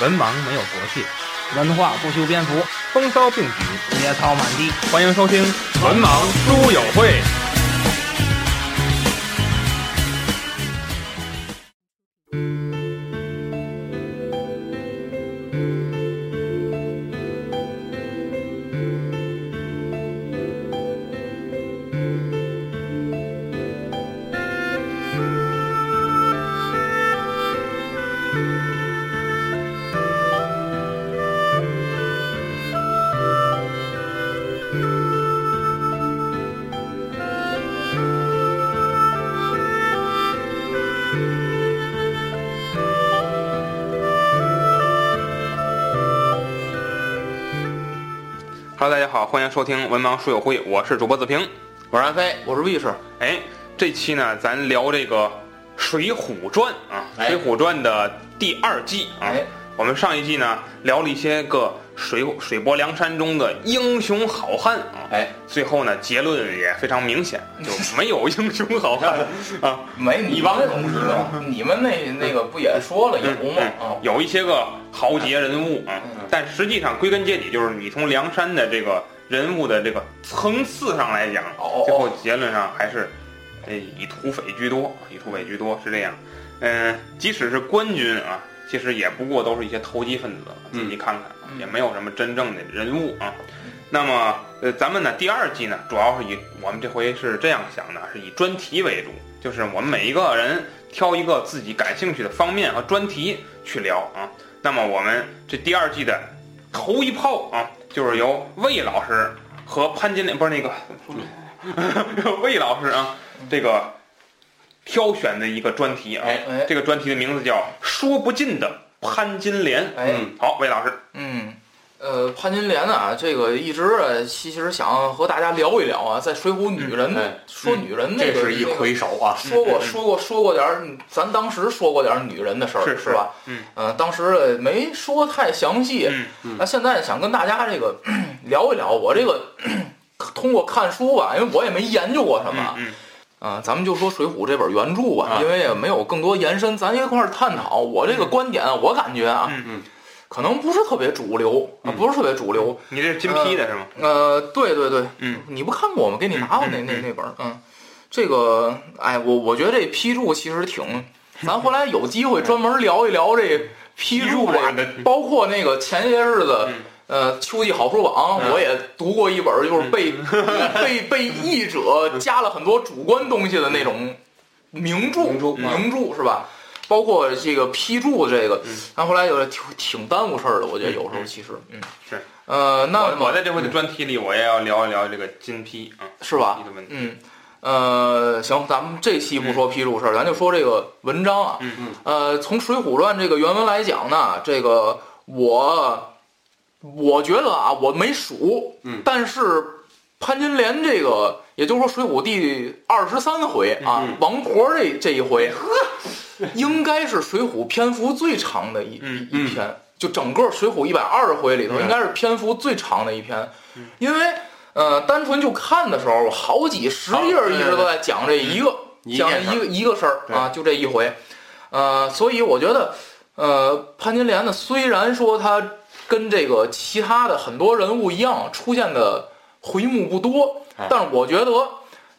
文盲没有国界，文化不修边幅，风骚并举，节操满地。欢迎收听《文盲书友会》。迎收听《文盲书友会》，我是主播子平。我是安飞，我是卫士。哎，这期呢，咱聊这个《水浒传》啊，《哎水浒传》的第二季啊。哎。我们上一季呢聊了一些个水水泊梁山中的英雄好汉啊，哎，最后呢结论也非常明显，就没有英雄好汉啊，没你帮们你们你们那那个不也说了有吗？有一些个豪杰人物啊，嗯。但实际上归根结底就是你从梁山的这个人物的这个层次上来讲，哦最后结论上还是，呃，以土匪居多，以土匪居多是这样。嗯、即使是官军啊，其实也不过都是一些投机分子，自己看看，啊嗯也没有什么真正的人物啊。那么，呃，咱们呢第二季呢，主要是以我们这回是这样想的，是以专题为主，就是我们每一个人挑一个自己感兴趣的方面和专题去聊啊。那么我们这第二季的头一炮啊，就是由魏老师和潘金莲不是那个魏老师啊，这个挑选的一个专题啊。哎哎这个专题的名字叫《说不尽的潘金莲》。哎嗯，好，魏老师，嗯，呃，潘金莲啊，这个一直啊，其实想和大家聊一聊啊，在《水浒》女人、哎说女人那个、这是一那个魁首啊！说过说过说过点儿，咱当时说过点儿女人的事儿，是是吧？嗯呃当时没说太详细。嗯那现在想跟大家这个聊一聊，我这个通过看书吧，因为我也没研究过什么。嗯啊，咱们就说《水浒》这本原著吧，啊因为也没有更多延伸，咱一块儿探讨。我这个观点，我感觉啊，嗯嗯可能不是特别主流，啊，嗯不是特别主流。你这是金批的是吗？呃，对对对，嗯，你不看过吗？给你拿过那那那本儿，嗯，这个，哎，我我觉得这批注其实挺，咱回来有机会专门聊一聊这批注这，包括那个前些日子。嗯呃，秋季好书榜嗯我也读过一本，就是被 被被译者加了很多主观东西的那种名著，名著名著是吧？包括这个批注这个嗯，但后来有点挺挺耽误事儿的，我觉得有时候其实，嗯，是，呃，那我我在这回的专题里，我也要聊一聊这个金批啊，是吧。嗯，呃，行，咱们这期不说批注事儿，咱就说这个文章啊。嗯嗯。呃，从《水浒传》这个原文来讲呢，这个我我觉得啊，我没数，嗯。但是潘金莲这个，也就是说《水浒》第二十三回啊，嗯王婆这这一回，应该是《水浒》篇幅最长的一、嗯一一篇。就整个《水浒》一百二十回里头，嗯。应该是篇幅最长的一篇，因为呃，单纯就看的时候，好几十页儿一直都在讲这一个一讲一个一个事儿啊，就这一回，呃，所以我觉得，呃，潘金莲呢，虽然说她跟这个其他的很多人物一样，出现的回目不多哎，但是我觉得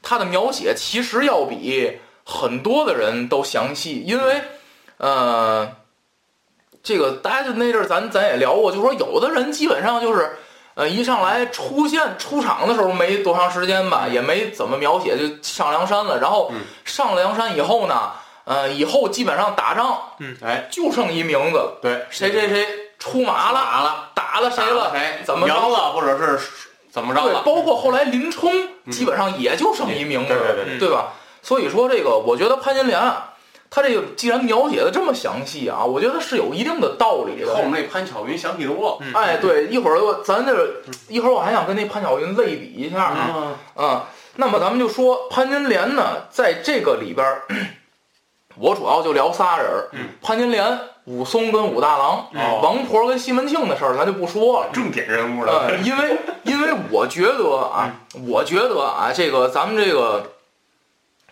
她的描写其实要比很多的人都详细，因为，呃，这个大家就那阵儿咱咱也聊过，就说有的人基本上就是。呃，一上来出现出场的时候没多长时间吧，也没怎么描写，就上梁山了。然后嗯上了梁山以后呢，呃，以后基本上打仗哎，就剩一名字了，对，谁谁谁出马了，打了，打了谁了，谁怎么着赢了，或者是怎么着对，了？包括后来林冲，基本上也就剩一名字，对对对对吧？所以说这个，我觉得潘金莲啊，他这个既然描写的这么详细啊，我觉得是有一定的道理的。后面那潘巧云详细多了。嗯哎，对，一会儿我咱这一会儿我还想跟那潘巧云类比一下啊。啊，啊，那么咱们就说潘金莲呢，在这个里边儿，我主要就聊仨人潘金莲、武松跟武大郎，哦王婆跟西门庆的事儿咱就不说了。重点人物了。呃，因为因为我觉得啊，我觉得啊，这个咱们这个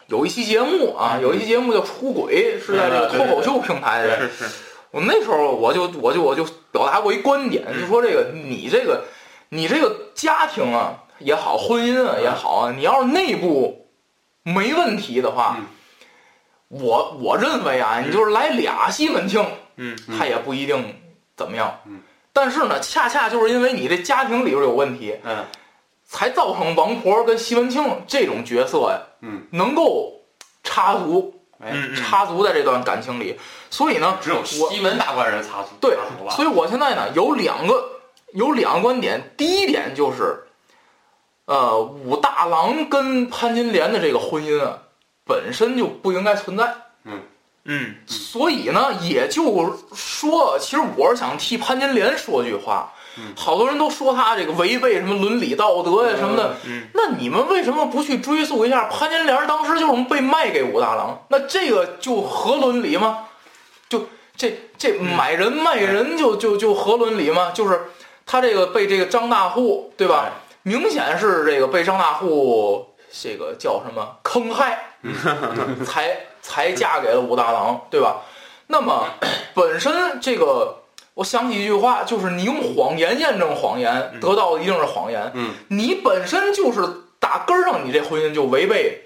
有一期节目啊，有一期节目叫《出轨》，是在这个脱口秀平台的。是是，我那时候我就我就我就表达过一观点，就说这个你这个你这个家庭啊也好，婚姻啊也好啊，你要是内部没问题的话，嗯。我我认为啊，你就是来俩西门庆，嗯。他也不一定怎么样。嗯。但是呢，恰恰就是因为你这家庭里边有问题，嗯才造成王婆跟西门庆这种角色呀，嗯，能够插足，哎，嗯嗯插足在这段感情里。所以呢，只有西门大官人插足，对所以我现在呢有两个有两个观点，第一点就是，呃，武大郎跟潘金莲的这个婚姻啊，本身就不应该存在。嗯所以呢，也就是说，其实我是想替潘金莲说句话。嗯好多人都说他这个违背什么伦理道德呀什么的，嗯那你们为什么不去追溯一下潘金莲当时就是被卖给武大郎？那这个就合伦理吗？就这这买人卖人就就就合伦理吗？就是他这个被这个张大户对吧？明显是这个被张大户这个叫什么坑害，才才嫁给了武大郎，对吧？那么 本身这个，我想起一句话，就是你用谎言验证谎言，得到的一定是谎言。嗯，你本身就是打根儿上，你这婚姻就违背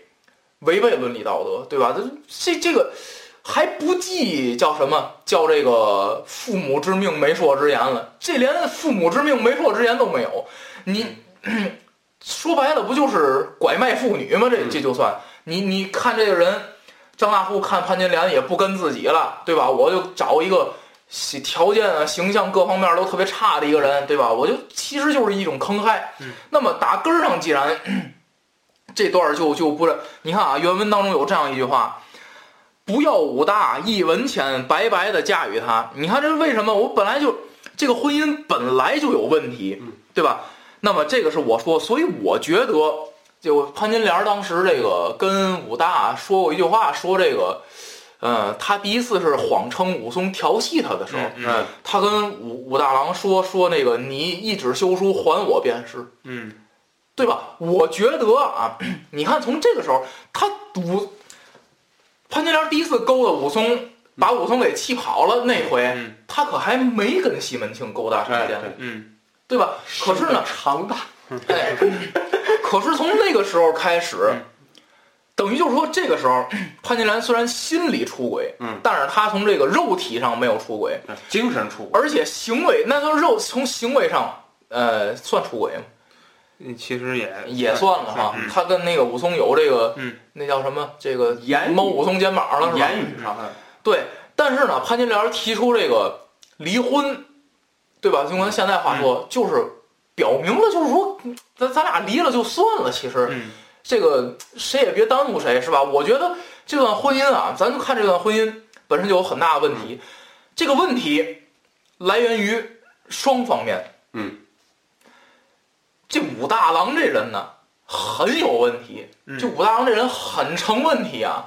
违背伦理道德，对吧？这这这个还不计叫什么叫这个父母之命媒妁之言了，这连父母之命媒妁之言都没有，你。说白了，不就是拐卖妇女吗？这这就算你你看这个人，张大户看潘金莲也不跟自己了，对吧？我就找一个喜条件啊、形象各方面都特别差的一个人，对吧？我就其实就是一种坑害。嗯那么打根儿上，既然这段儿就就不是，你看啊，原文当中有这样一句话：“不要武大一文钱，白白的嫁与他。”你看这是为什么？我本来就这个婚姻本来就有问题，对吧？那么这个是我说，所以我觉得，就潘金莲当时这个跟武大说过一句话，说这个，呃，他第一次是谎称武松调戏他的时候，嗯嗯。他跟武武大郎说说那个你一纸休书还我便是，嗯。对吧？我觉得啊，你看从这个时候，他武潘金莲第一次勾搭武松，把武松给气跑了那回，嗯。他可还没跟西门庆勾搭上哎奸，对嗯。对吧？可是呢，长大，哎，可是从那个时候开始，嗯等于就是说，这个时候 潘金莲虽然心里出轨，嗯，但是她从这个肉体上没有出轨，精神出轨，而且行为那就是肉从行为上，呃，算出轨吗？嗯，其实也也算了哈嗯。他跟那个武松有这个，嗯，那叫什么？这个言语摸武松肩膀了是吧？言语上，对，但是呢，潘金莲提出这个离婚，对吧？用咱现在话说，就是表明了，就是说，咱咱俩离了就算了。其实嗯这个谁也别耽误谁，是吧？我觉得这段婚姻啊，咱就看这段婚姻本身就有很大的问题。这个问题来源于双方面。嗯，这武大郎这人呢，很有问题。嗯这武大郎这人很成问题啊！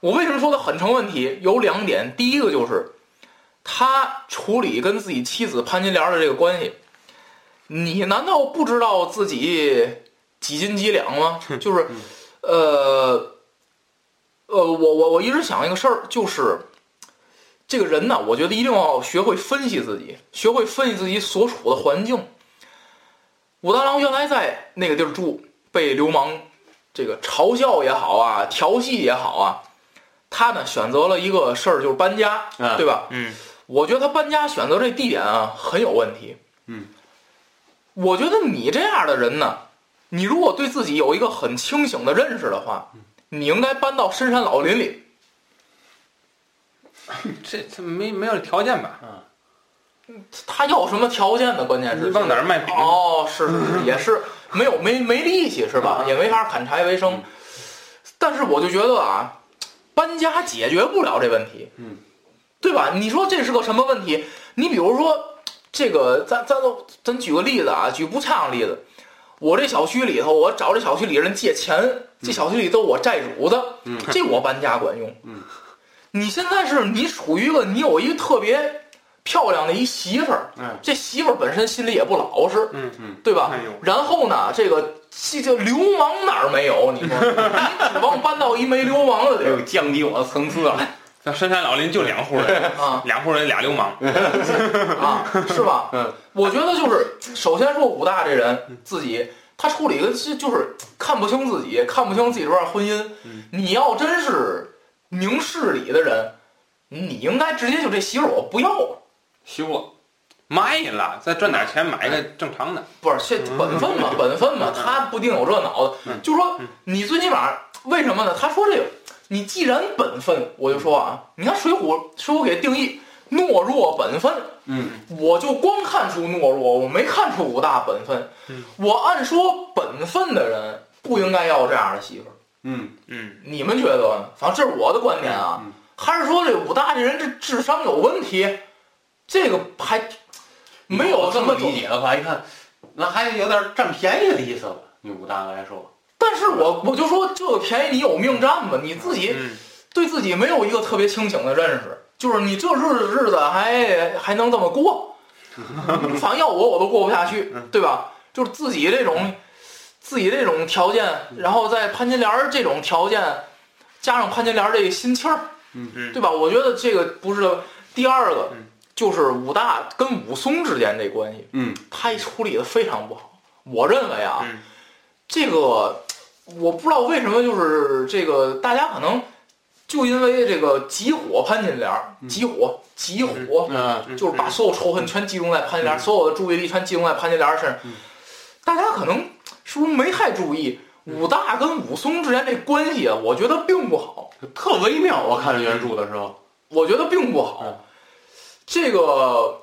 我为什么说他很成问题？有两点，第一个就是他处理跟自己妻子潘金莲的这个关系，你难道不知道自己几斤几两吗？就是，呃，呃，我我我一直想一个事儿，就是这个人呢，我觉得一定要学会分析自己，学会分析自己所处的环境。武大郎原来在那个地儿住，被流氓这个嘲笑也好啊，调戏也好啊，他呢选择了一个事儿，就是搬家，嗯对吧？嗯我觉得他搬家选择这地点啊很有问题。嗯，我觉得你这样的人呢，你如果对自己有一个很清醒的认识的话，你应该搬到深山老林里。这这没没有条件吧？嗯他要什么条件呢？关键是你往哪儿卖饼？哦，是是是，也是 没有没没力气是吧？也没法砍柴为生。但是我就觉得啊，搬家解决不了这问题，嗯，对吧？你说这是个什么问题？你比如说这个，咱咱都咱举个例子啊，举不恰当例子。我这小区里头，我找这小区里人借钱，这小区里都我债主的，嗯这我搬家管用。嗯，你现在是你处于一个你有一个特别漂亮的一媳妇儿，嗯这媳妇儿本身心里也不老实，嗯嗯对吧？然后呢，这个这这流氓哪儿没有？你说，你指望搬到一没流氓的地儿？又降低我的层次了。像深山老林就两户人，啊两户人俩流氓，啊，是吧？嗯，我觉得就是首先说武大这人自己，他处理的就就是看不清自己，看不清自己这段婚姻。你要真是明事理的人，你应该直接就这媳妇儿我不要了。休了，卖了，再赚点钱买个正常的。不是这 本分嘛，本分嘛，他不定有这脑子。就说你最起码为什么呢？他说这个，你既然本分，我就说啊，你看《水浒》，《水浒》给定义懦弱本分，嗯，我就光看出懦弱，我没看出武大本分。我按说本分的人不应该要这样的媳妇儿，嗯，嗯，你们觉得呢？反正这是我的观点啊。嗯还是说这武大这人这智商有问题？这个还没有这么么理解的话，一看那还有点占便宜的意思了。你武大来说，但是我我就说这个便宜你有命占吧，你自己嗯对自己没有一个特别清醒的认识，就是你这日子日子还还能这么过，反正要我我都过不下去，对吧？就是自己这种自己这种条件，然后在潘金莲儿这种条件，加上潘金莲儿这个心气儿，嗯对吧？我觉得这个不是第二个嗯，就是武大跟武松之间这关系，嗯，他处理的非常不好。我认为啊，嗯这个我不知道为什么，就是这个大家可能就因为这个急火潘金莲儿，急火急火，嗯，就是把所有仇恨全集中在潘金莲儿，所有的注意力全集中在潘金莲儿身上。大家可能是不是没太注意武大跟武松之间这关系啊？我觉得并不好，特微妙。我看原著的时候，我觉得并不好。这个，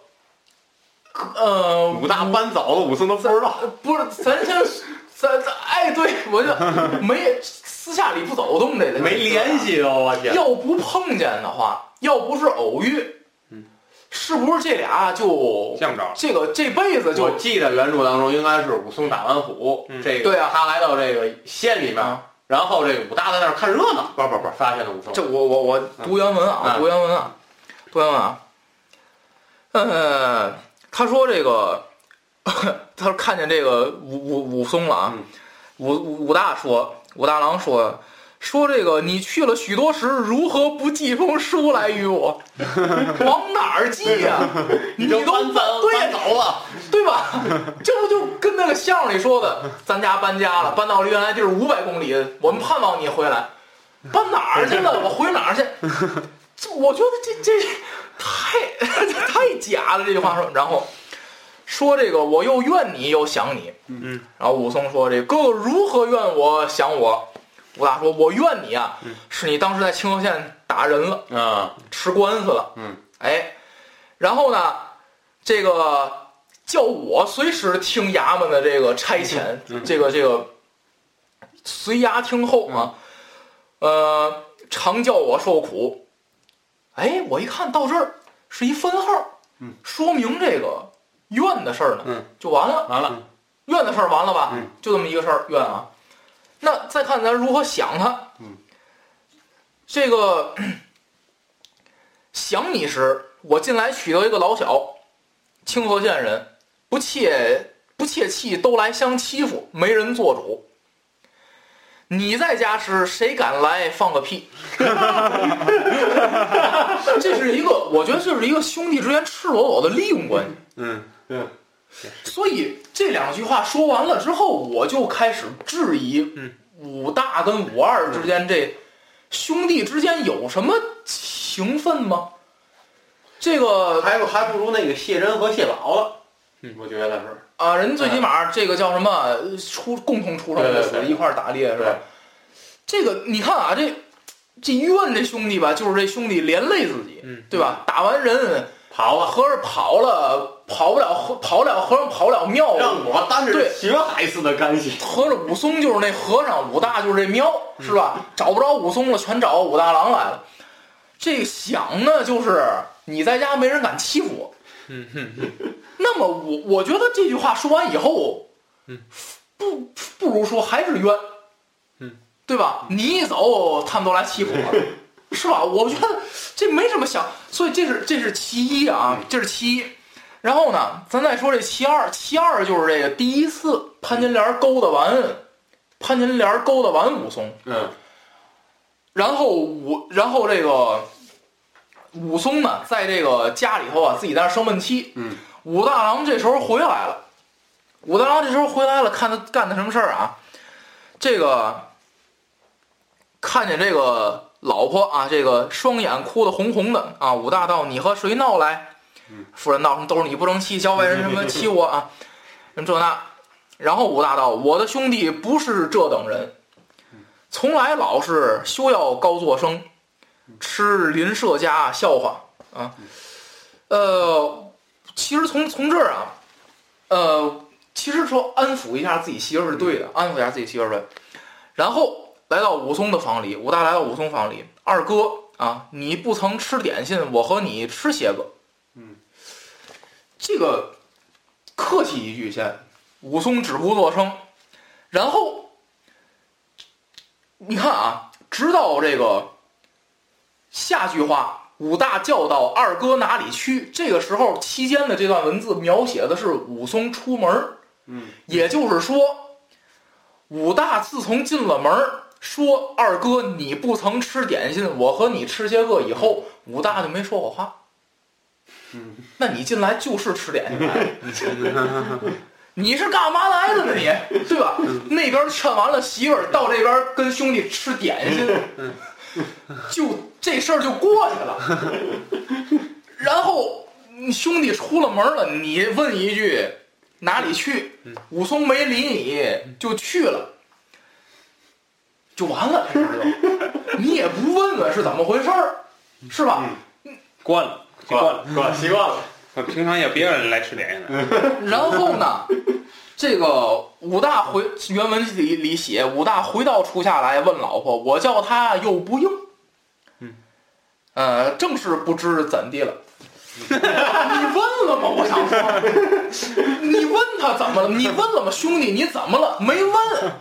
呃，武大搬走了，武松都不知道。不是，咱先，咱咱哎，对我就 没私下里不走动这个没联。系哦，我天！要不碰见的话，要不是偶遇，是不是这俩就见不着。这个这辈子就我记得原著当中应该是武松打完虎，嗯这个对啊他来到这个县里面，啊然后这个武大在那儿看热闹，不不不，发现了武松。这我我我读原文啊，嗯读原文啊，读原文啊。呃，他说这个，他说看见这个武武武松了啊，嗯武武武大说，武大郎说。说这个，你去了许多时，如何不寄封书来与我？往哪儿寄呀、你都搬走对走了，对吧？这不就跟那个相声里说的，咱家搬家了，搬到了原来地儿五百公里，我们盼望你回来。搬哪儿去了？我回哪儿去？这我觉得这这太太假了，这句话说。然后说这个，我又怨你又想你。嗯。然后武松说：“这哥哥如何怨我想我？”武大说：“我怨你啊，是你当时在清河县打人了。”啊，吃官司了，嗯，哎，然后呢，这个叫我随时听衙门的这个差遣，这个这个随衙听候啊，呃，常叫我受苦。哎，我一看到这儿是一分号，嗯，说明这个怨的事儿呢，嗯，就完了，完了，怨的事儿完了吧？嗯，就这么一个事儿，怨啊。那再看咱如何想他，嗯，这个 想你时，我近来娶得一个老小，清河县人，不怯不怯气，都来相欺负，没人做主。你在家时，谁敢来放个屁？这是一个，我觉得这是一个兄弟之间赤裸裸的利用关系。嗯嗯，所以这两句话说完了之后，我就开始质疑，嗯，武大跟武二之间这兄弟之间有什么情分吗？这个还不还不如那个谢珍和谢宝了，嗯。我觉得是。啊，人最起码这个叫什么出共同出生的一块儿打猎是吧？这个你看啊，这这怨这兄弟吧，就是这兄弟连累自己，嗯。对吧？打完人，跑了，合着跑了，跑不了和跑不了和尚跑不了庙，让我担着对血海似的干系。合着武松就是那和尚，武大就是这庙，是吧？找不着武松了，全找武大郎来了。这个想呢，就是你在家没人敢欺负我。嗯哼那么我我觉得这句话说完以后，嗯，不不如说还是冤，嗯，对吧？你一走，他们都来欺负我了，是吧？我觉得这没什么想，所以这是这是其一啊，这是其一。然后呢，咱再说这其二，其二就是这个第一次潘金莲勾搭完，潘金莲勾搭完武松，嗯，然后武，然后这个武松呢，在这个家里头啊，自己在那生闷气。嗯，武大郎这时候回来了，武大郎这时候回来了，看他干的什么事儿啊？这个看见这个老婆啊，这个双眼哭得红红的啊。武大道：“你和谁闹来？”嗯夫人道什么：“都是你不争气，小外人什么 欺我啊？什么这那。”然后武大道：“我的兄弟不是这等人，从来老是休要高作声，吃邻舍家笑话啊。呃，其实从从这儿啊，呃，其实说安抚一下自己媳妇是对的，安抚一下自己媳妇儿是对。然后来到武松的房里，武大来到武松房里，二哥啊，你不曾吃点心，我和你吃些个。嗯，这个客气一句先，武松止不作声，然后你看啊，直到这个下句话，武大叫道：“二哥哪里去？”这个时候期间的这段文字描写的是武松出门，嗯，也就是说，武大自从进了门儿，说二哥你不曾吃点心，我和你吃些个以后，武大就没说过话。嗯，那你进来就是吃点心 你是干嘛来的呢你？对吧？那边劝完了媳妇儿，到这边跟兄弟吃点心，就这事儿就过去了。然后你兄弟出了门了，你问一句哪里去？武松没理你就去了，就完了，这就。你也不问问是怎么回事儿，是吧？关了，习惯了。惯习惯了。我平常也别人来吃点心了。然后呢，这个武大回原文里里写，武大回到初夏来问老婆，我叫他又不应，嗯，呃，正是不知怎地了。你问了吗？我想说，你问他怎么了？你问了吗？兄弟，你怎么了？没问。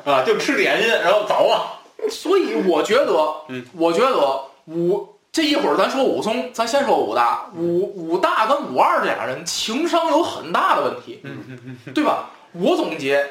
啊，就吃点心，然后走啊。所以我觉得，嗯，我觉得武这一会儿咱说武松，咱先说武大，武武大跟武二这俩人情商有很大的问题，嗯对吧？我总结，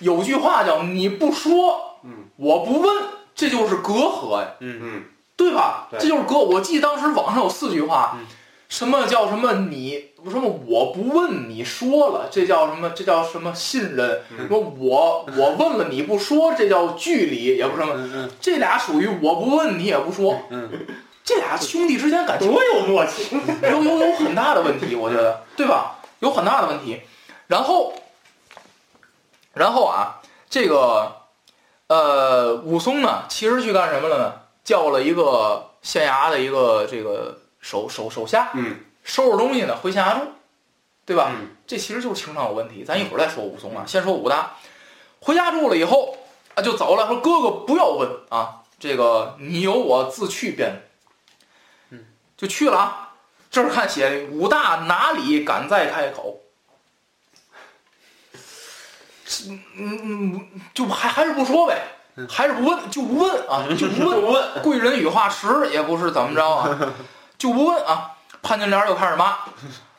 有句话叫“你不说，嗯，我不问”，这就是隔阂呀，嗯嗯对吧？这就是隔。我记得当时网上有四句话，嗯什么叫什么你什么我不问你说了，这叫什么？这叫什么信任？什么我 我问了你不说，这叫距离，也不是什么。嗯这俩属于我不问你也不说，嗯 这俩兄弟之间感情多有默契。有有有很大的问题，我觉得，对吧？有很大的问题。然后，然后啊，这个呃，武松呢，其实去干什么了呢？叫了一个县衙的一个这个手手手下，嗯收拾东西呢，回县衙住，对吧？嗯这其实就是情商有问题。咱一会儿再说武松啊，先说武大。回家住了以后啊，就走了，说哥哥不要问啊，这个你有我自去便。嗯，就去了啊。这儿看写的武大哪里敢再开口？嗯嗯，就还还是不说呗，还是不问，就不问啊，就不问。贵人语化迟，也不是怎么着啊，就不问啊。潘金莲又开始骂，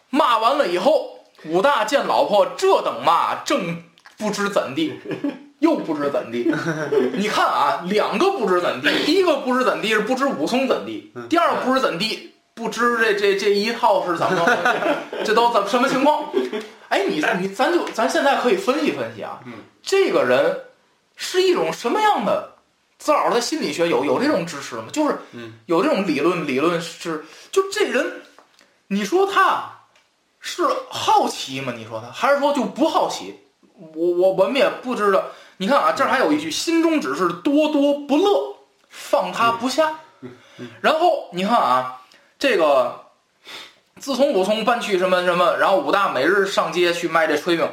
骂完了以后，武大见老婆这等骂，正不知怎地，又不知怎地。你看啊，两个不知怎地，第一个不知怎地是不知武松怎地，第二个不知怎地不知这这这一套是怎么着，这都怎什么情况？哎，你你咱就咱现在可以分析分析啊，嗯这个人是一种什么样的？自老师的心理学有有这种支持吗？就是嗯有这种理论，理论是就这人，你说他是好奇吗？你说他还是说就不好奇？我我我们也不知道。你看啊，这儿还有一句“心中只是多多不乐，放他不下”。然后你看啊，这个自从武松搬去什么什么，然后武大每日上街去卖这炊饼，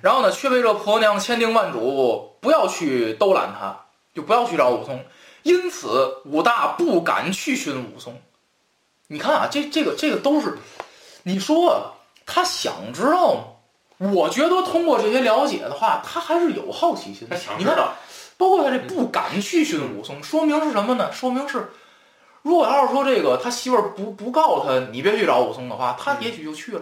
然后呢，却被这婆娘千叮万嘱不要去兜揽他，就不要去找武松。因此，武大不敢去寻武松。你看啊，这这个这个都是，你说他想知道吗？我觉得通过这些了解的话，他还是有好奇心你看。包括他这不敢去寻武松，说明是什么呢？说明是，如果要是说这个他媳妇儿不不告诉他你别去找武松的话，他也许就去了。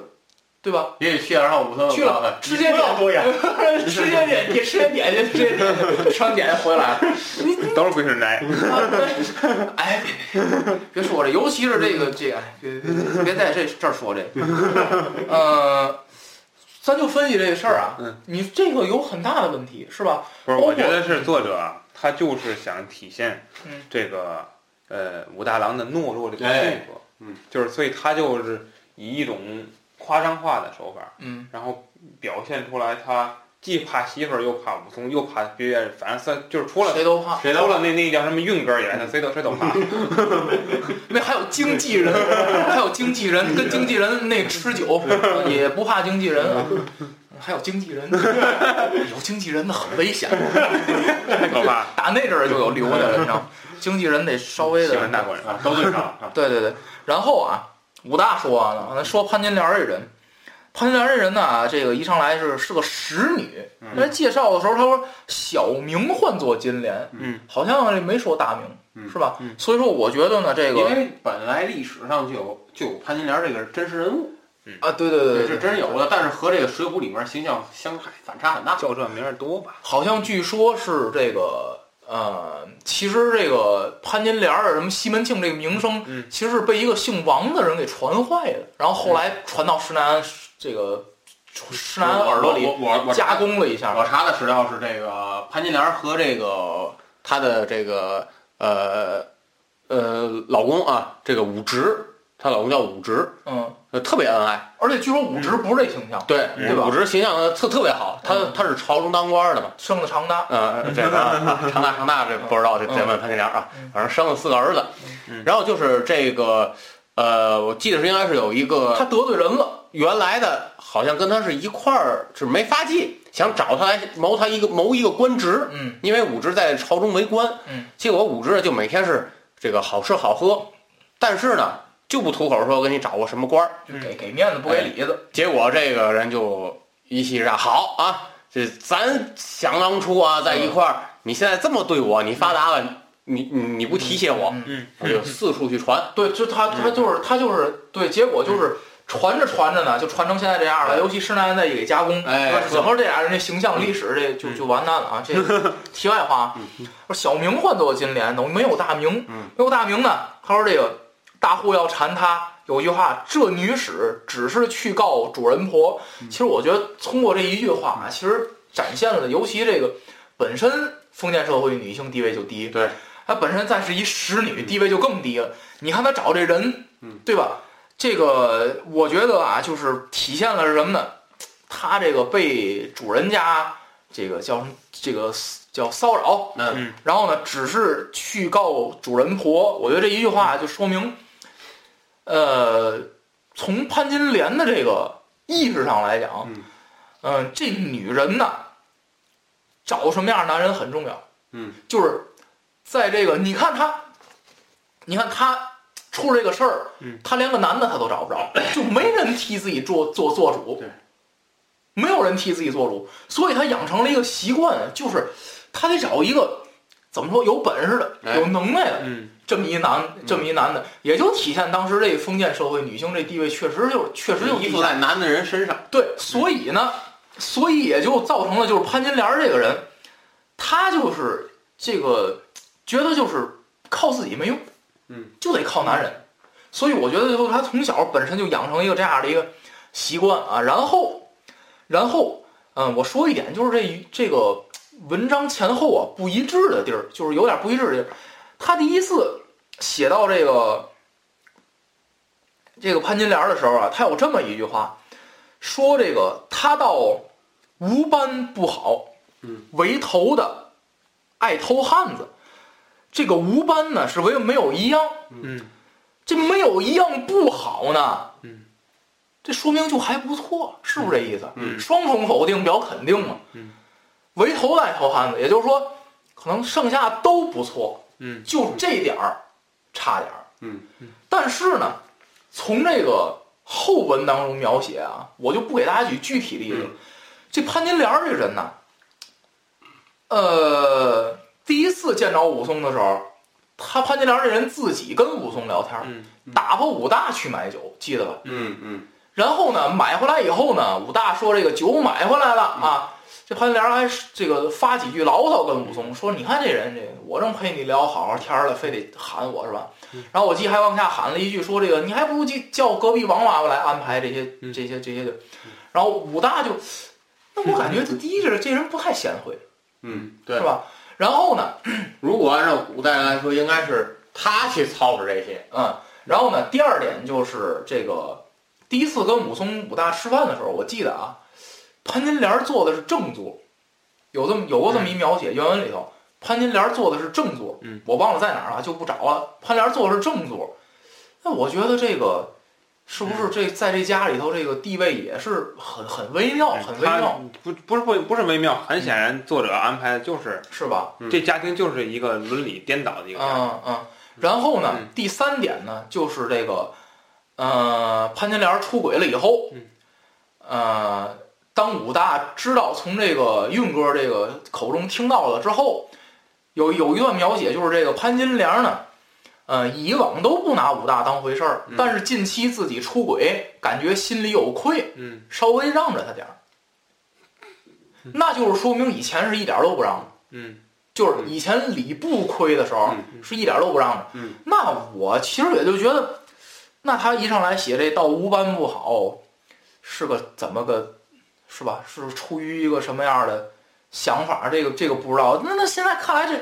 对吧？也许去点上武松去了，直接不要多言，吃点点，你吃点点心，吃点点心，吃完点就回来了。你都是归顺斋。啊，对，哎，别别说这，尤其是这个这个，哎别别别别在这这儿说这个，呃，咱就分析这个事儿啊，嗯。你这个有很大的问题，是吧？不是，我觉得是作者啊，他就是想体现嗯这个呃武大郎的懦弱这个哎性格，嗯，就是所以他就是以一种夸张化的手法，嗯。然后表现出来他既怕媳妇儿又怕武松又怕别人，反正他就是除了谁都怕，谁都了那那叫什么运哥以外，他谁都谁都怕。因为还有经纪人，还有经纪人跟经纪人那吃酒也不怕经纪人啊。还有经纪人，有经纪人那很危险，太可怕了，打那阵儿就有留下来了，你知道吗？经纪人得稍微喜的欢大官人。啊，都对上啊。对对对，然后啊，武大说完了，说潘金莲这人，潘金莲这人呢，这个一上来是是个使女，嗯在介绍的时候他说小名唤作金莲，嗯，好像没说大名，嗯是吧？嗯所以说我觉得呢，这个因为本来历史上就有就有潘金莲这个真实人物，啊，对对对对是对，真有的，但是和这个《水浒》里面形象相差反差很大。叫这名儿多吧？好像据说是这个。呃，其实这个潘金莲儿什么西门庆这个名声，嗯其实是被一个姓王的人给传坏的，然后后来传到施耐庵这个施耐庵耳朵里我我我加工了一下，我查的史料是这个潘金莲和这个她的这个呃呃老公啊，这个武直，她老公叫武直，嗯，呃特别恩爱，而且据说武直不是这形象，对对吧武？直形象特特别好，他嗯。他是朝中当官的嘛，生了长大，呃，这个啊长大长大这不知道，这得问潘金莲啊嗯，反正生了四个儿子嗯，然后就是这个呃，我记得是应该是有一个他得罪人了，原来的好像跟他是一块儿是没发迹，想找他来谋他一个谋一个官职，嗯。因为武直在朝中为官，嗯，结果武直就每天是这个好吃好喝，但是呢就不吐口说给你找个什么官儿，就给给面子不给里子，结果这个人就一气之下，好啊，这咱想当初啊在一块儿，你现在这么对我，你发达了，你你你不提携我，嗯，他，就四处去传，对，就他他就是他就是对，结果就是。传着传着呢，就传成现在这样了。哎尤其施耐庵再一给加工，哎对吧整个这俩人这形象历史这就就完蛋了啊！这 题外话，说小名唤作金莲，等于没有大名，嗯没有大名呢。他说这个大户要缠他，有句话，这女使只是去告主人婆。其实我觉得通过这一句话，其实展现了，尤其这个本身封建社会女性地位就低，对，她本身再是一使女，地位就更低了。你看她找这人，嗯，对吧？这个我觉得啊，就是体现了什么呢？她这个被主人家这个叫什么？这个叫骚扰，嗯然后呢，只是去告主人婆。我觉得这一句话就说明，呃，从潘金莲的这个意识上来讲，嗯。嗯、这女人呢，找什么样的男人很重要。嗯，就是在这个，你看她，你看她出了这个事儿，嗯。她连个男的她都找不着，就没人替自己做做做主，对，没有人替自己做主，所以她养成了一个习惯，就是她得找一个怎么说有本事的、哎。有能耐的嗯，这么一男，这么一男的，也就体现当时这个封建社会女性这地位确实就是确实就依附在男的人身上，对，所以呢，所以也就造成了就是潘金莲这个人，他就是这个觉得就是靠自己没用，嗯，就得靠男人，所以我觉得就是他从小本身就养成一个这样的一个习惯啊，然后，然后，嗯，我说一点就是这一这个文章前后啊不一致的地儿，就是有点不一致的地儿，他第一次写到这个这个潘金莲的时候啊，他有这么一句话。说这个他到无班不好，嗯，为头的爱偷汉子。这个无班呢，是为没有一样，嗯，这没有一样不好呢，嗯，这说明就还不错，是不是这意思？嗯双重否定表肯定嘛，嗯，为头的爱偷汉子，也就是说，可能剩下都不错，嗯，就这点儿差点儿，嗯但是呢，从这个后文当中描写啊，我就不给大家举具体例子。嗯这潘金莲儿这人呢，呃，第一次见着武松的时候，他潘金莲这人自己跟武松聊天打发武大去买酒，记得吧？嗯嗯然后呢，买回来以后呢，武大说这个酒买回来了啊。这潘金莲还是这个发几句牢骚跟武松说：“你看这人，这个我正陪你聊好好天儿了，非得喊我是吧？”然后我记还往下喊了一句说：“这个你还不如叫隔壁王妈妈来安排这些这些这些的。”然后武大就，那我感觉他第一是这人不太贤惠，嗯，对是。吧？然后呢，如果按照古代来说，应该是他去操持这些。嗯，然后呢，第二点就是这个第一次跟武松武大吃饭的时候，我记得啊，潘金莲坐的是正座，有这么有过这么一描写，原文里头，潘金莲坐的是正座，嗯，我忘了在哪儿了，就不找了。潘金莲坐的是正座，那我觉得这个是不是这在这家里头这个地位也是很很微妙，很微妙，不不是不不是微妙，很显然作者安排的就是是吧？嗯。这家庭就是一个伦理颠倒的一个家庭。嗯嗯。然后呢嗯，第三点呢，就是这个，呃，潘金莲出轨了以后，嗯。呃，当武大知道从这个运哥这个口中听到了之后，有有一段描写，就是这个潘金莲呢，呃，以往都不拿武大当回事儿，嗯但是近期自己出轨，感觉心里有愧，嗯稍微让着他点儿，那就是说明以前是一点儿都不让的。嗯就是以前礼不亏的时候，嗯是一点都不让的。嗯那我其实也就觉得，那他一上来写这道无班不好，是个怎么个，是吧？是出于一个什么样的想法？这个这个不知道。那那现在看来，这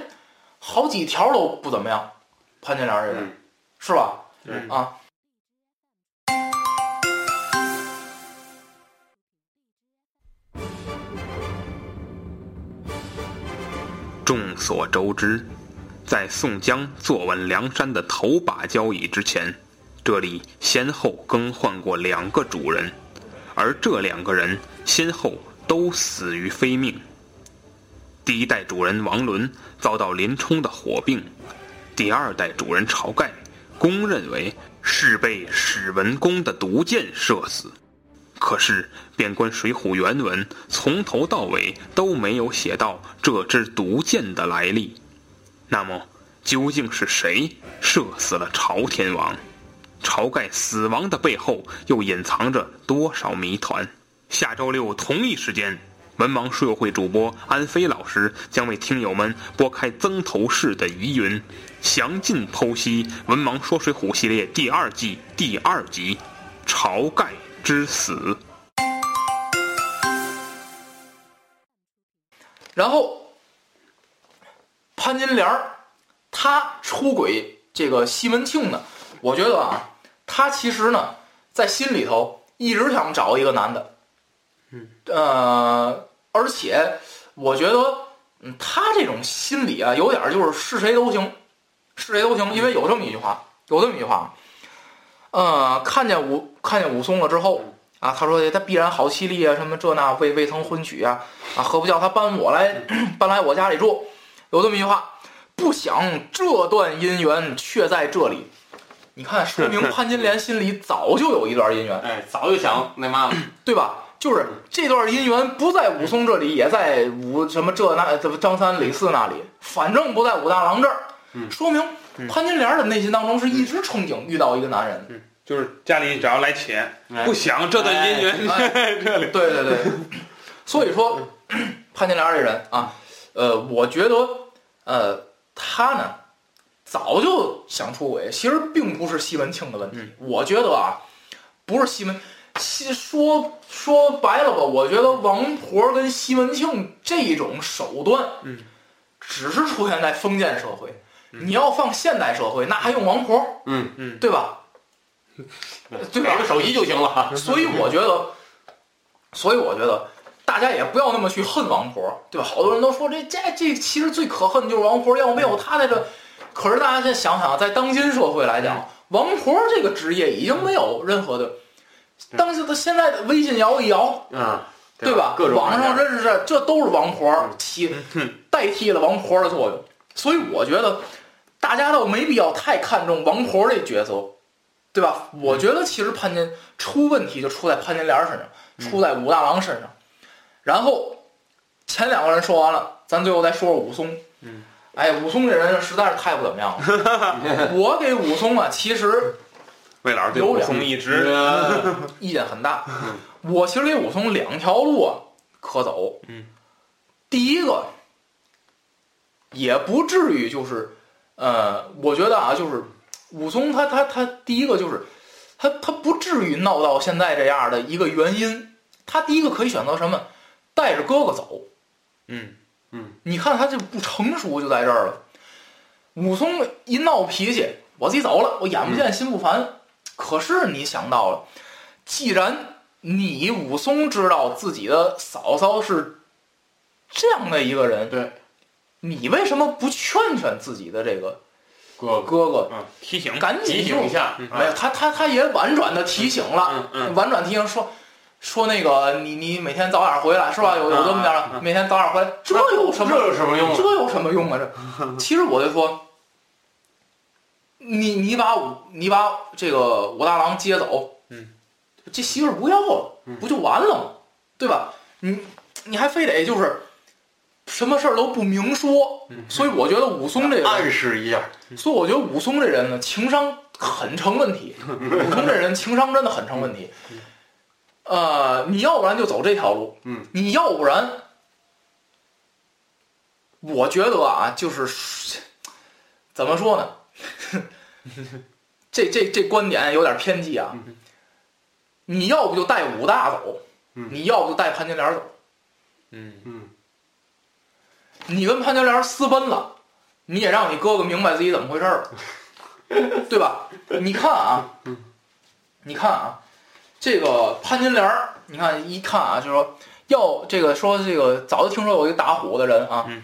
好几条都不怎么样。潘金莲这人、嗯是吧？对啊。众所周知，在宋江坐稳梁山的头把交椅之前，这里先后更换过两个主人，而这两个人先后都死于非命。第一代主人王伦遭到林冲的火并，第二代主人晁盖公认为是被史文恭的毒箭射死。可是，遍观《水浒》原文，从头到尾都没有写到这支毒箭的来历。那么，究竟是谁射死了朝天王？晁盖死亡的背后又隐藏着多少谜团？下周六同一时间，文盲书友会主播安飞老师将为听友们拨开曾头市的疑云，详尽剖析《文盲说水浒》系列第二季第二集《晁盖之死》。然后，潘金莲儿，她出轨这个西门庆呢，我觉得啊，她其实呢，在心里头一直想找一个男的，嗯，呃，而且我觉得，嗯，他这种心理啊，有点儿就是是谁都行，是谁都行，因为有这么一句话，有这么一句话，呃，看见武看见武松了之后。啊，他说他必然好气力啊，什么这那未未曾婚娶啊，啊，何不叫他搬我来，搬来我家里住？有这么一句话，不想这段姻缘却在这里。你看，说明潘金莲心里早就有一段姻缘，哎，早就想那嘛了。对吧？就是这段姻缘不在武松这里，也在武什么这那怎么张三李四那里，反正不在武大郎这儿。说明潘金莲的内心当中是一直憧憬遇到一个男人。就是家里只要来钱，哎不想这段姻缘这里。对对对，所以说潘金莲这人啊，呃，我觉得呃，他呢早就想出轨，其实并不是西门庆的问题。我觉得啊，不是西门，西说说白了吧，我觉得王婆跟西门庆这种手段，嗯，只是出现在封建社会。你要放现代社会，那还用王婆？嗯嗯，对吧？对吧给？个手机就行了。所以我觉得，所以我觉得大家也不要那么去恨王婆，对吧？好多人都说这这这其实最可恨的就是王婆，要没有她在这，可是大家再想想，在当今社会来讲，王婆这个职业已经没有任何的，当时的现在的微信摇一摇，嗯，对吧？各种网上这认识这都是王婆起代替了王婆的作用，所以我觉得大家倒没必要太看重王婆这角色，对吧？我觉得其实潘金出问题就出在潘金莲身上，出在武大郎身上。然后前两个人说完了，咱最后再说说武松。嗯，哎，武松这人实在是太不怎么样了。我给武松啊，其实魏老师对武松一直呃 意见很大。我其实给武松两条路啊可走。嗯，第一个也不至于就是，呃，我觉得啊，就是武松他他他第一个就是他他不至于闹到现在这样的一个原因。他第一个可以选择什么？带着哥哥走。嗯你看他这不成熟就在这儿了。武松一闹脾气，我自己走了，我眼不见心不烦。可是你想到了，既然你武松知道自己的嫂嫂是这样的一个人，对，你为什么不劝劝自己的这个哥哥哥提醒赶紧提醒一下，嗯没有，他他他也婉转的提醒了，嗯嗯婉转提醒说说那个你你每天早点回来是吧？有有这么点儿每天早点回来，这有什么这有什么用啊？这有什么用啊？这其实我就说，你你把武你把这个武大郎接走，嗯，这媳妇儿不要了，不就完了吗？对吧？你你还非得就是什么事儿都不明说，嗯所以我觉得武松这个，暗示一下，所以我觉得武松这人呢，情商很成问题。武松这人情商真的很成问题。呃，你要不然就走这条路，嗯，你要不然，我觉得啊，就是怎么说呢？这这这观点有点偏激啊。你要不就带武大走，嗯你要不就带潘金莲走。嗯嗯，你跟潘金莲私奔了，你也让你哥哥明白自己怎么回事儿了，对吧？你看啊，你看啊，这个潘金莲儿，你看一看啊，就是说要这个说这个早就听说有一个打虎的人啊，嗯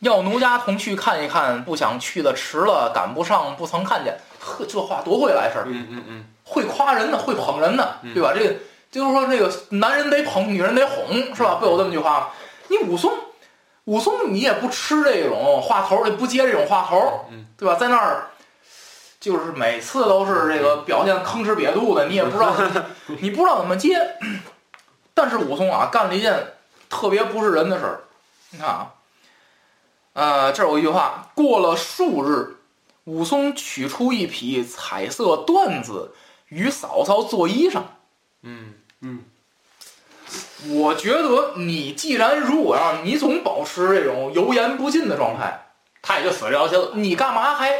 要奴家同去看一看，不想去的迟了，赶不上，不曾看见。呵，这话多会来事儿，嗯嗯嗯会夸人呢，会捧人呢，对吧？这个就是说，这个男人得捧，女人得哄，是吧？不有这么句话吗？你武松，武松你也不吃这种话头儿，也不接这种话头对吧？在那儿，就是每次都是这个表现吭哧瘪肚的，你也不知道，你不知道怎么接。但是武松啊，干了一件特别不是人的事儿。你看啊，呃，这儿有一句话：过了数日，武松取出一匹彩色缎子，与嫂嫂做衣裳。嗯嗯我觉得你既然如果要你总保持这种油盐不进的状态，他也就死这条心了。你干嘛还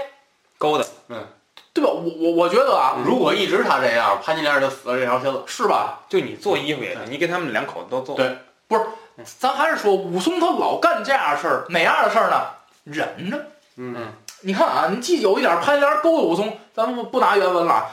勾搭？嗯，对吧？我我我觉得啊，如果一直他这样，潘金莲就死了这条心了。是吧？就你做衣服也行，你给他们两口子都做。对咱还是说武松他老干这样的事儿，哪样的事儿呢？忍着。嗯你看啊，你记有一点潘金莲勾搭武松，咱们不不拿原文了。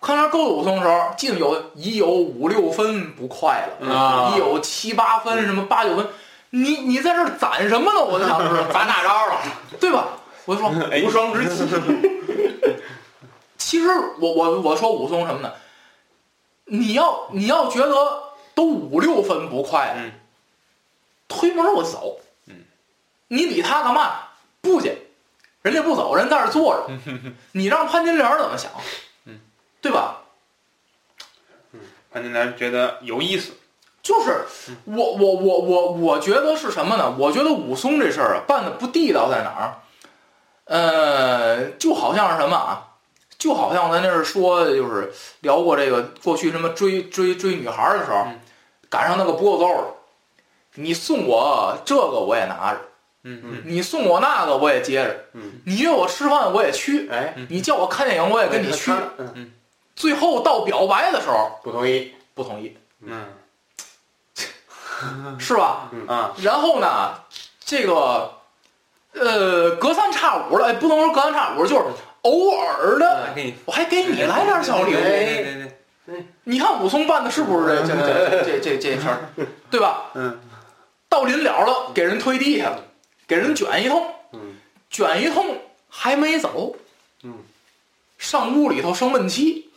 潘金莲勾搭武松的时候，记得有已有五六分不快了，啊已有七八分，什么八九分，你你在这儿攒什么呢？我就想知道，咱大招了，对吧？我就说 无双之气。其实我我我说武松什么呢？你要你要觉得都五六分不快推门我就走。嗯你理他干嘛？不去，人家不走，人在这坐着。你让潘金莲怎么想？嗯对吧？潘金莲觉得有意思。就是我我我我我觉得是什么呢？我觉得武松这事儿啊办的不地道在哪儿？呃，就好像是什么啊？就好像咱那儿说，就是聊过这个过去什么追追追女孩儿的时候嗯，赶上那个不够揍的，你送我这个我也拿着，嗯嗯。你送我那个我也接着，嗯。你约我吃饭我也去，哎，你叫我看电影我也跟你去，嗯，最后到表白的时候不同意。不同意，嗯。是吧？啊。然后呢，这个呃隔三差五的，哎，不能说隔三差五，就是偶尔的，我还给你来点小礼对物。对对，你看武松办的是不是这这这这这这事儿，对吧？嗯，到临了了，给人推地下了，给人卷一通，嗯卷一通还没走，嗯，上屋里头生闷气，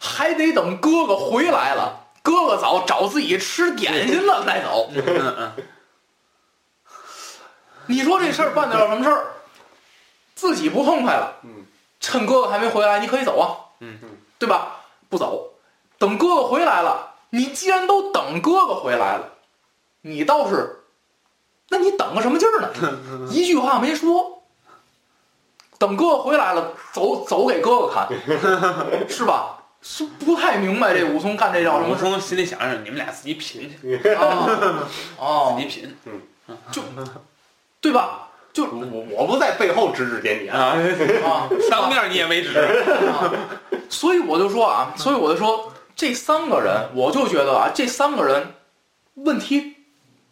还得等哥哥回来了，哥哥早找自己吃点心了再走。嗯嗯你说这事儿办得了什么事儿？自己不痛快了，嗯，趁哥哥还没回来，你可以走啊，嗯嗯对吧？不走，等哥哥回来了，你既然都等哥哥回来了，你倒是，那你等个什么劲儿呢？一句话没说，等哥哥回来了，走走给哥哥看，是吧？是不太明白这武松干这叫什么武松心里想着你们俩自己品去，啊？哦自己，品就对吧？就我我不在背后指指点点，啊，啊，当面你也没指。啊，所以我就说啊，所以我就说这三个人，我就觉得啊，这三个人问题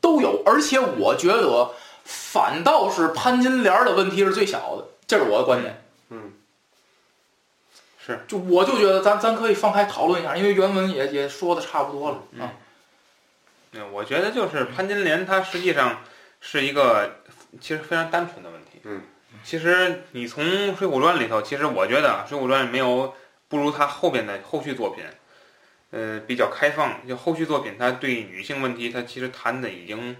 都有，而且我觉得反倒是潘金莲的问题是最小的，这是我的观点。嗯，是，就我就觉得咱咱可以放开讨论一下，因为原文也也说的差不多了嗯啊。嗯，我觉得就是潘金莲，她实际上是一个其实非常单纯的问题。嗯，其实你从《水浒传》里头，其实我觉得啊《水浒传》没有不如他后边的后续作品，呃，比较开放。就后续作品，他对女性问题，他其实谈的已经，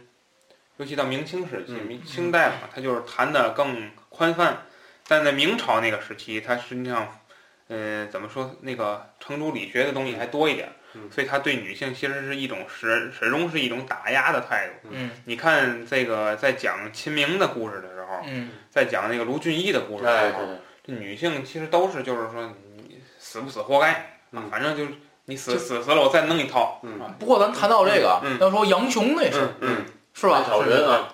尤其到明清时期、嗯明清代嘛，他就是谈的更宽泛。但在明朝那个时期，他实际上，呃，怎么说，那个程朱理学的东西还多一点。嗯所以他对女性其实是一种始始终是一种打压的态度。嗯你看这个在讲秦明的故事的时候，嗯在讲那个卢俊义的故事的哎，时候，这女性其实都是就是说你死不死活该，反正就是你死死死了我再弄一套，嗯。啊。不过咱谈到这个，嗯。要说杨雄那事，嗯嗯，是吧？小云啊，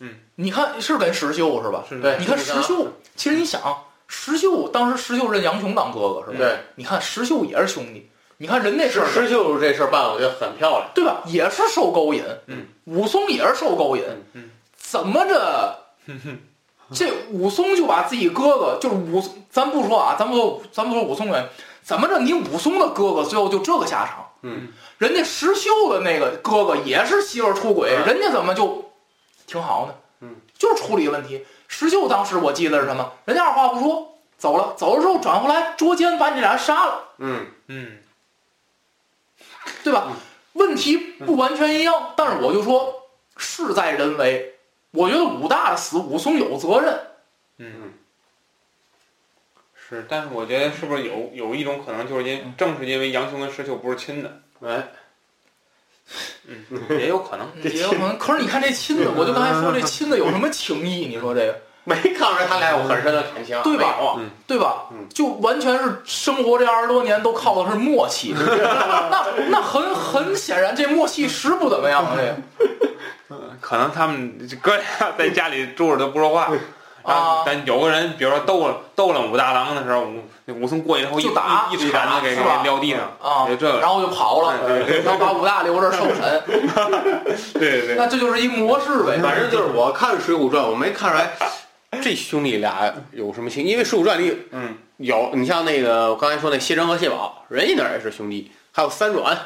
嗯。你看是跟石秀是吧？是对。你看石秀，其实你想，石秀当时石秀认杨雄当哥哥是吧？对，你看石秀也是兄弟，你看人那事石儿石秀这事儿办的我觉得很漂亮，对吧？也是受勾引，嗯，武松也是受勾引，嗯，怎么着？这武松就把自己哥哥，就是武，咱不说啊，咱不说，咱不说武松人，怎么着？你武松的哥哥最后就这个下场，嗯，人家石秀的那个哥哥也是媳妇儿出轨，嗯人家怎么就挺好呢？嗯，就是处理问题。石秀当时我记得是什么？人家二话不说走了，走了之后转过来捉奸把你俩杀了。嗯，嗯对吧？问题不完全一样，但是我就说事在人为。我觉得武大的死，武松有责任。嗯。是，但是我觉得是不是有有一种可能，就是因正是因为杨雄跟石秀不是亲的，哎，嗯，也有可能。也有可能。可是你看这亲的，我就刚才说这亲的有什么情谊？你说这个 没看出来他俩有很深的感情，对吧对吧嗯？就完全是生活这二十多年都靠的是默契。那那很很显然，这默契实不怎么样。这个可能他们哥俩在家里住着都不说话，啊但有个人，比如说斗了斗了武大郎的时候，武武松过去之后一打一一铲子给给撂地上，啊就，这个，然后就跑了，然后把武大留着受审。对对对，那这就是一模式呗。反正就是我看《水浒传》，我没看出来这兄弟俩有什么情，因为《水浒传》里嗯有你像那个我刚才说那谢珍和谢宝，人家那儿也是兄弟，还有三阮，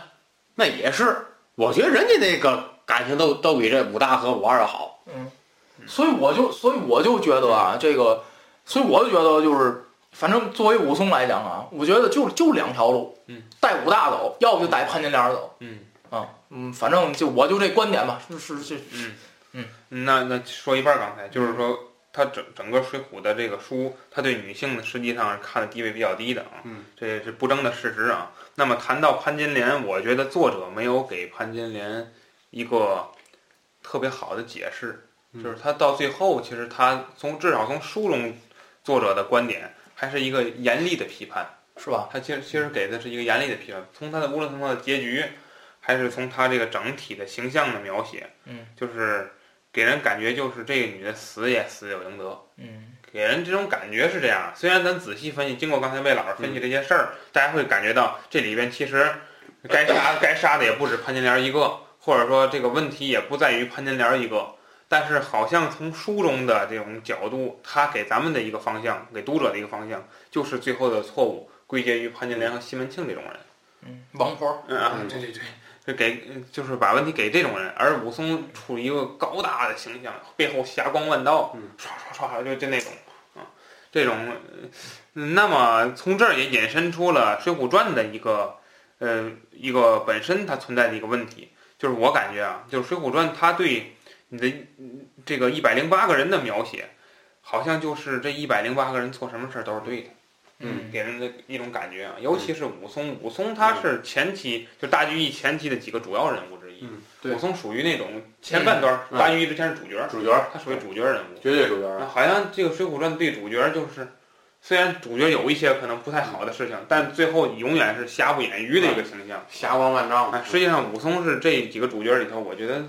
那也是，我觉得人家那个感情都都比这武大和武二要好。嗯，所以我就所以我就觉得啊，这个，所以我就觉得就是，反正作为武松来讲啊，我觉得就就两条路，嗯，带武大走，要不就带潘金莲走，嗯啊，嗯，反正就我就这观点吧，是是是，嗯嗯，那那说一半儿，刚才就是说。他整整个《水浒》的这个书，他对女性实际上是看的地位比较低的啊，嗯，这也是不争的事实啊。那么谈到潘金莲，我觉得作者没有给潘金莲一个特别好的解释，嗯就是他到最后，其实他从至少从书中作者的观点，还是一个严厉的批判。是吧？他其实其实给的是一个严厉的批判，从他的无论从他的结局，还是从他这个整体的形象的描写，嗯，就是给人感觉就是这个女的死也死有应得，嗯给人这种感觉是这样。虽然咱仔细分析，经过刚才魏老师分析这些事儿，大家会感觉到这里边其实该杀该杀的也不止潘金莲一个，或者说这个问题也不在于潘金莲一个。但是好像从书中的这种角度，他给咱们的一个方向，给读者的一个方向，就是最后的错误归结于潘金莲和西门庆这种人。嗯，王婆，嗯啊，嗯对对对，就给就是把问题给这种人，而武松处于一个高大的形象，背后霞光万道，嗯。唰唰唰就就那种啊，这种，呃那么从这儿也引申出了《水浒传》的一个呃一个本身它存在的一个问题，就是我感觉啊，就是《水浒传》它对你的嗯这个一百零八个人的描写，好像就是这一百零八个人做什么事儿都是对的。嗯给人的一种感觉啊。尤其是武松，武松他是前期就大聚义前期的几个主要人物之一。武松属于那种前半段嗯大聚义之前是主角，主角，他属于主角人物。绝对主角啊好像这个《水浒传》对主角就是，虽然主角有一些可能不太好的事情，但最后永远是瑕不掩瑜的一个形象。霞光万丈啊，实际上武松是这几个主角里头，我觉得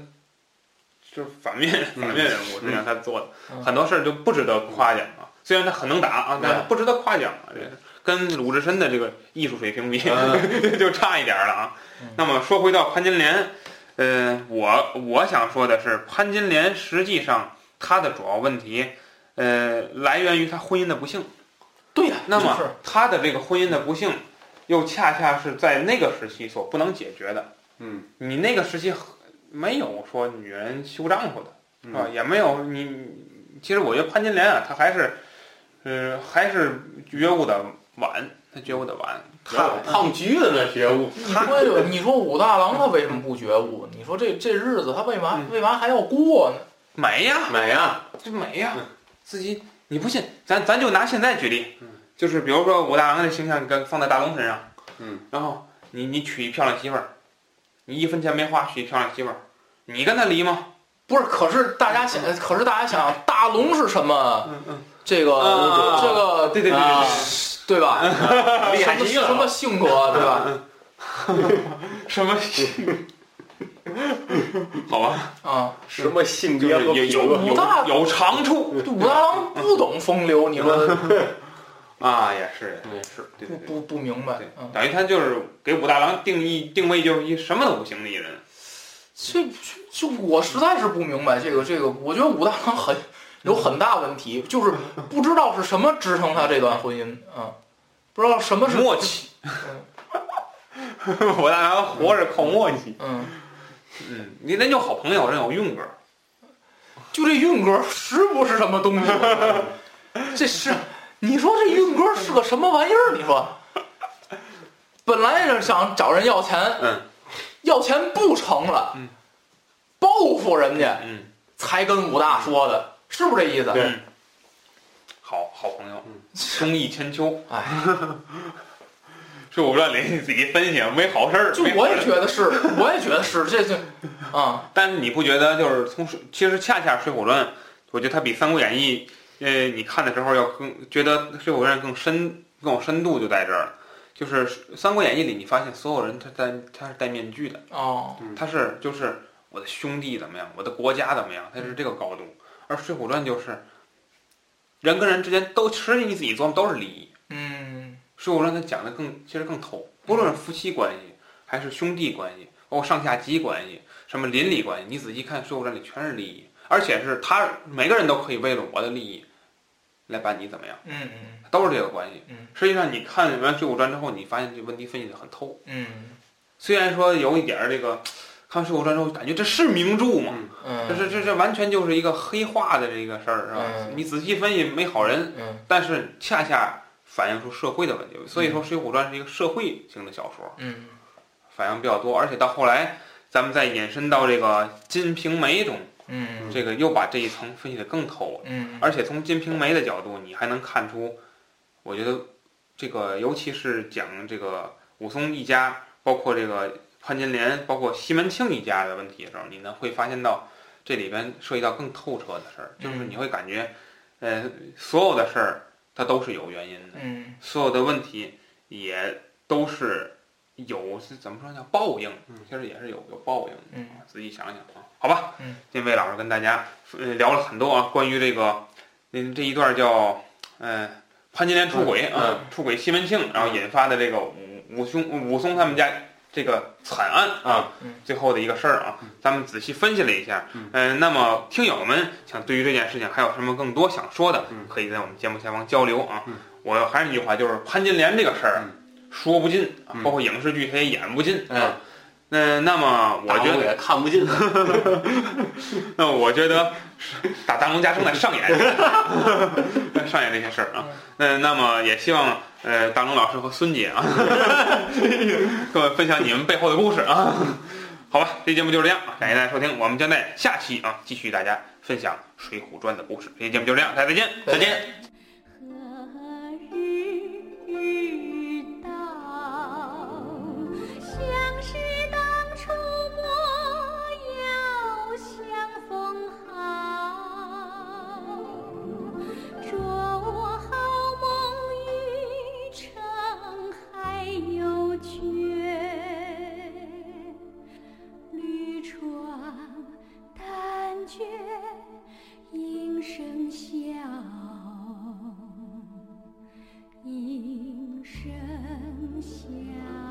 就是反面嗯 反面人物，实际上他做的嗯很多事儿就不值得夸奖啊。虽然他很能打啊，但是不值得夸奖啊。这个跟鲁智深的这个艺术水平比，就差一点儿了啊嗯。那么说回到潘金莲，呃，我我想说的是，潘金莲实际上她的主要问题，呃，来源于她婚姻的不幸。对呀，那么就是她的这个婚姻的不幸，又恰恰是在那个时期所不能解决的。嗯，你那个时期没有说女人休丈夫的，是吧？嗯也没有你。其实我觉得潘金莲啊，她还是，呃，还是觉悟的晚，她觉悟的晚。胖胖橘子那觉悟，你说，你说武大郎他为什么不觉悟？你说这这日子他为嘛为嘛还要过呢？美呀，美呀，这美呀嗯，自己你不信，咱咱就拿现在举例嗯，就是比如说武大郎的形象跟放在大龙身上，嗯，然后你你娶一漂亮媳妇儿，你一分钱没花娶一漂亮媳妇儿，你跟他离吗？不是，可是大家想，可是大家想，大龙是什么？嗯嗯，这个啊这个对对对啊对吧？厉害极了什么什么性格对吧？什么性？好吧，啊，什么性就别和是有有武大有有长处这武大郎不懂风流，你说 啊，也是嗯也是，对对对。不不不明白对？嗯，等于他就是给武大郎定义定位就是一什么都不行的一人，这就我实在是不明白这个这个，我觉得武大郎很有很大问题，就是不知道是什么支撑他这段婚姻啊，不知道什么是默契。武大郎活着靠默契。嗯，嗯，你人有好朋友，人有运哥。就这韵歌是不是什么东西？这是你说这运哥是个什么玩意儿？你说，本来是想找人要钱，嗯，要钱不成了，嗯，报复人家嗯，才跟武大说的，是不是这意思？对嗯好好朋友，兄义千秋。哎，是我不知道你自己分析，没好事儿。就我也觉得是，我也觉得是，这这啊，但是你不觉得就是从，其实恰恰《水浒传》，我觉得它比《三国演义》，呃，你看的时候要更觉得《水浒传》更深、更有深度，就在这儿了。就是《三国演义》里，你发现所有人他戴他是戴面具的，哦，他是就是我的兄弟怎么样，我的国家怎么样，他是这个高度。而《水浒传》就是人跟人之间都，其实际你自己琢磨都是利益。嗯《水浒传》它讲的更其实更透，不论是夫妻关系，还是兄弟关系，包括上下级关系，什么邻里关系，你仔细看《水浒传》里全是利益，而且是他每个人都可以为了我的利益来把你怎么样，嗯嗯都是这个关系。嗯实际上你看完《水浒传》之后，你发现这问题分析的很透。嗯虽然说有一点儿这个，看完《水浒传》之后感觉这是名著吗？嗯，这是这这完全就是一个黑化的这个事儿，是吧？嗯你仔细分析没好人，嗯但是恰恰反映出社会的问题。所以说，《水浒传》是一个社会性的小说，嗯反映比较多。而且到后来，咱们再引申到这个《金瓶梅》中，嗯。这个又把这一层分析的更透了。嗯，而且从《金瓶梅》的角度，你还能看出，我觉得这个尤其是讲这个武松一家，包括这个潘金莲，包括西门庆一家的问题的时候，你呢会发现到这里边涉及到更透彻的事儿，就是嗯你会感觉，呃，所有的事儿它都是有原因的，嗯。所有的问题也都是有是怎么说叫报应，其实也是有有报应的。嗯。啊，仔细想想啊，好吧。嗯，今天魏老师跟大家呃聊了很多啊，关于这个，嗯，这一段叫，呃，潘金莲出轨嗯啊，出轨西门庆，然后引发的这个武武松武松他们家这个惨案啊嗯，最后的一个事儿啊，咱们仔细分析了一下。嗯，那么听友们想对于这件事情还有什么更多想说的嗯，可以在我们节目下方交流啊嗯。我还是那句话，就是潘金莲这个事儿啊说不尽，包括影视剧它也演不尽嗯啊。嗯，那么我觉得看不进。那我觉得打大龙家正在上演，上演那些事儿啊。嗯，那么也希望呃大龙老师和孙姐啊，各位分享你们背后的故事啊。好吧，这节目就是这样，感谢大家收听，我们将在下期啊继续大家分享《水浒传》的故事。这节目就这样，大家再见，再见。应声笑，应声笑。